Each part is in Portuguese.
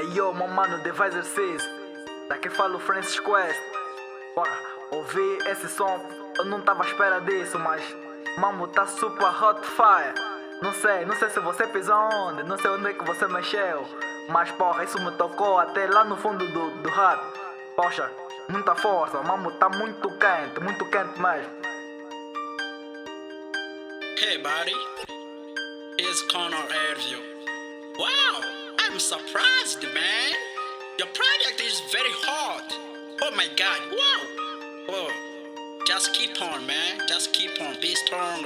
Hey yo, meu mano, Deviser 6 Daqui fala o Francis Quest. Porra, ouvi esse som. Eu não tava à espera disso, mas Mambo tá super hot fire. Não sei, não sei se você pisou onde Não sei onde é que você mexeu. Mas porra, isso me tocou até lá no fundo do, do rap Poxa, muita força Mambo tá muito quente, muito quente mesmo. Hey buddy, here's Connor Airview. Wow, I'm surprised man. Your project is very hot. Oh my god, wow. Oh, just keep on man, just keep on, be strong.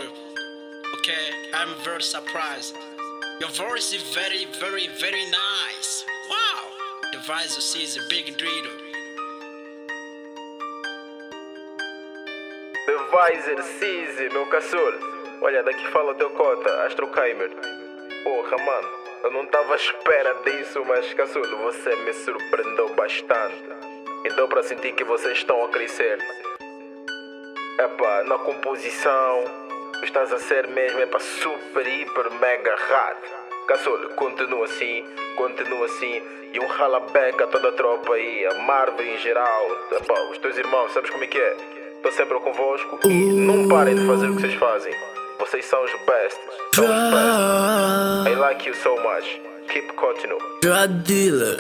Okay, I'm very surprised. Your voice is very, very, very nice. Wow, the visor sees a big driller. Deviser Cise, meu caçula. Olha, daqui fala o teu cota, Astro Kaimer. Porra, mano, eu não tava à espera disso, mas caçulo, você me surpreendeu bastante. E deu para sentir que vocês estão a crescer. Epá, na composição, estás a ser mesmo, epá, super, hiper, mega hard. Caçulo, continua assim, continua assim. E um ralabeck a toda a tropa aí, a Marvel em geral. Epá, os teus irmãos, sabes como é que é? Estou sempre convosco e não parem de fazer o que vocês fazem. Vocês são os best. São os best. I like you so much. Keep continue. Drug dealer.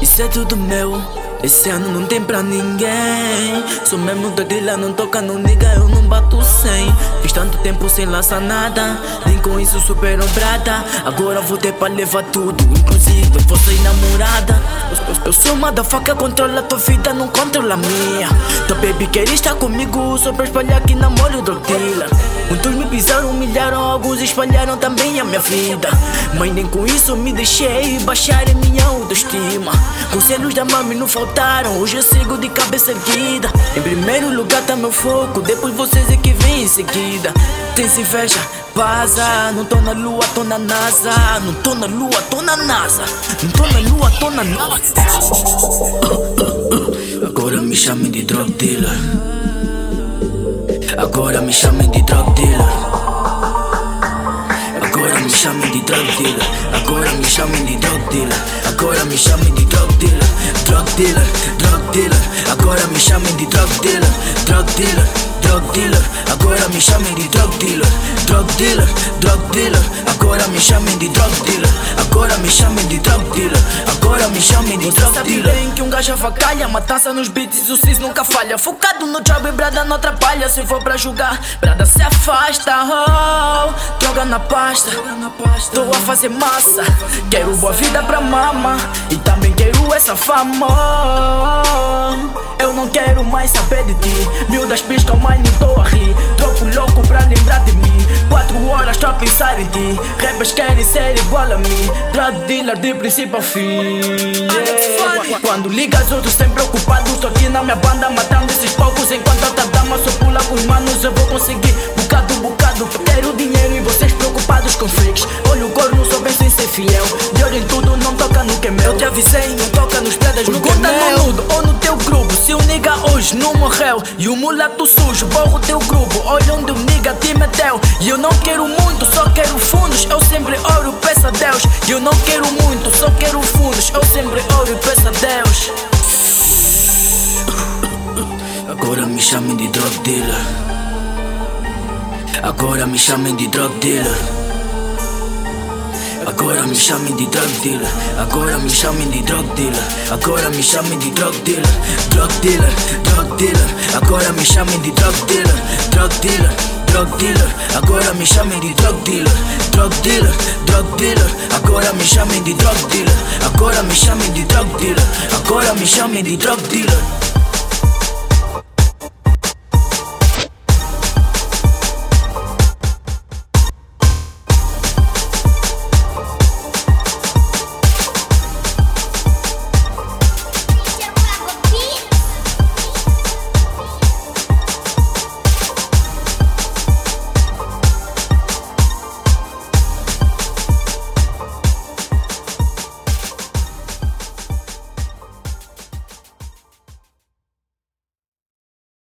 Isso é tudo meu. Esse ano não tem pra ninguém. Sou mesmo da grila, não toca no nigga, eu não bato sem. Fiz tanto tempo sem lançar nada. Nem com isso superou brada. Agora vou ter pra levar tudo, inclusive você namorada. Eu, sou uma da faca, controla tua vida, não controla a minha. Tua baby quer estar comigo, só pra espalhar que namoro do dealer. Muitos me pisaram, humilharam, alguns espalharam também a minha vida. Mas nem com isso me deixei baixar a minha autoestima. Conselhos da mami não faltaram, hoje eu sigo de cabeça erguida. Em primeiro lugar tá meu foco, depois vocês é que vem em seguida. Tem se fecha, vaza. Não tô na lua, tô na NASA. Não tô na lua, tô na NASA. Não tô na lua, tô na NASA. Agora me chamem de drug dealer. Agora me chamem de drug dealer. Agora me chamem de drug dealer. Agora me chamem de drug dealer. Agora me chamem de drug dealer. Drug dealer, drug dealer. Agora me chamem de drug dealer. Drug dealer, drug dealer. Agora me chamem de drug dealer. Drug dealer, drug dealer. Agora me chamem de Agora me chamem de drug dealer. bem que um gajo avacalha, matança nos beats, o cis nunca falha. Focado no job e brada não atrapalha. Se for pra julgar, brada se afasta. Oh, droga na pasta. Tô a fazer massa. Quero boa vida pra mama. E também quero essa fama. Eu não quero mais saber de ti. Miúdas piscam, mas não tô a rir. Troco louco pra lembrar de mim. Quatro horas só a pensar em ti. Rappers querem ser igual a mim. Drug dealer de princípio ao fim. Yeah. Quando ligas, outros sempre preocupados. Tô aqui na minha banda matando esses poucos. Enquanto outra dama só pula com os manos, eu vou conseguir. Bocado, bocado. Quero dinheiro e vocês preocupados com freaks. Olha o corno, sou bem sem ser fiel. De olho em tudo, não toca no que é meu. Eu te avisei, não toca nos pedras, no Pergunta no nudo ou no teu grupo. Se o nigga hoje não morreu e o mulato sujo, borro teu grupo. Olha onde E eu não quero muito, só quero fundos. Eu sempre oro, peço a Deus. E eu não quero muito, só quero fundos. Eu sempre oro e peço a Deus. Agora me chamem de drug dealer. Agora me chamem de drug dealer. Agora me chamem de drug dealer. Agora me chamem de drug dealer. Agora me chamem de drug dealer. Drug dealer, drug dealer. Agora me chamem de drug dealer. Drug dealer, drug dealer. Agora me chamem de drug dealer. Drug dealer, drug dealer. Agora me chamem de drug dealer. Agora me chamem de drug dealer. Agora me chamem de drug dealer.